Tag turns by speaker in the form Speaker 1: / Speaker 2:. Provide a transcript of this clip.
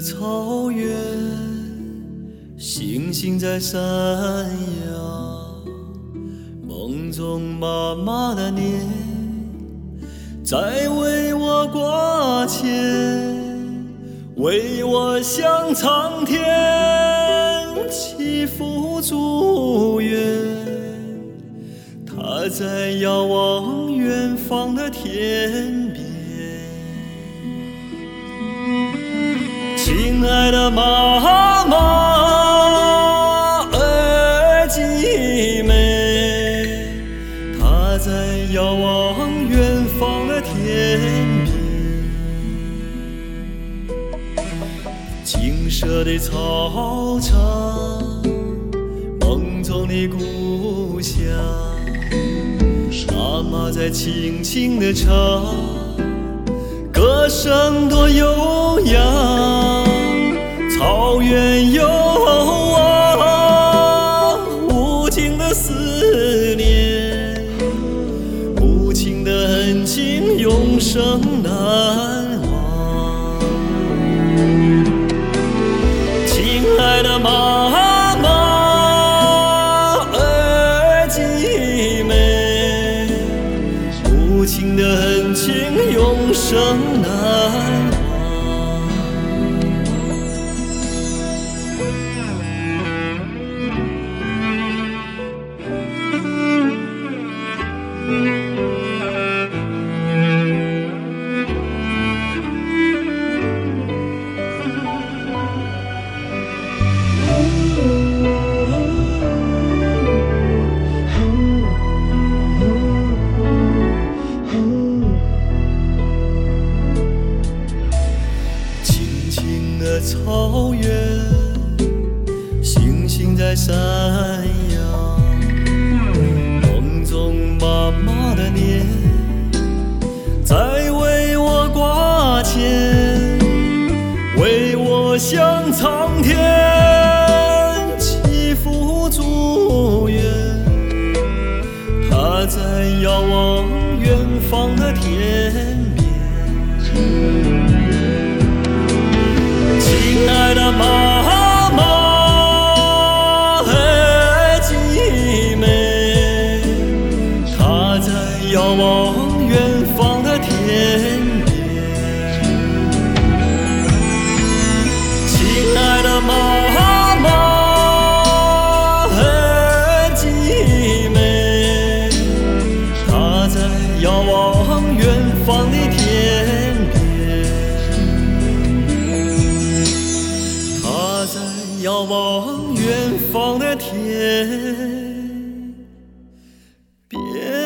Speaker 1: 草原，星星在闪耀。梦中妈妈的脸，在为我挂牵，为我向苍天祈福祝愿。她在遥望远方的天边。亲爱的妈妈。儿姐妹，她在遥望远方的天边，金色的草场，梦中的故乡，妈妈在轻轻地唱，歌声多悠扬，生难忘，亲爱的妈妈，儿几妹，母亲的恩情永生难。草原，星星在闪耀，梦中妈妈的脸在为我挂牵，为我向苍天。望远方的天边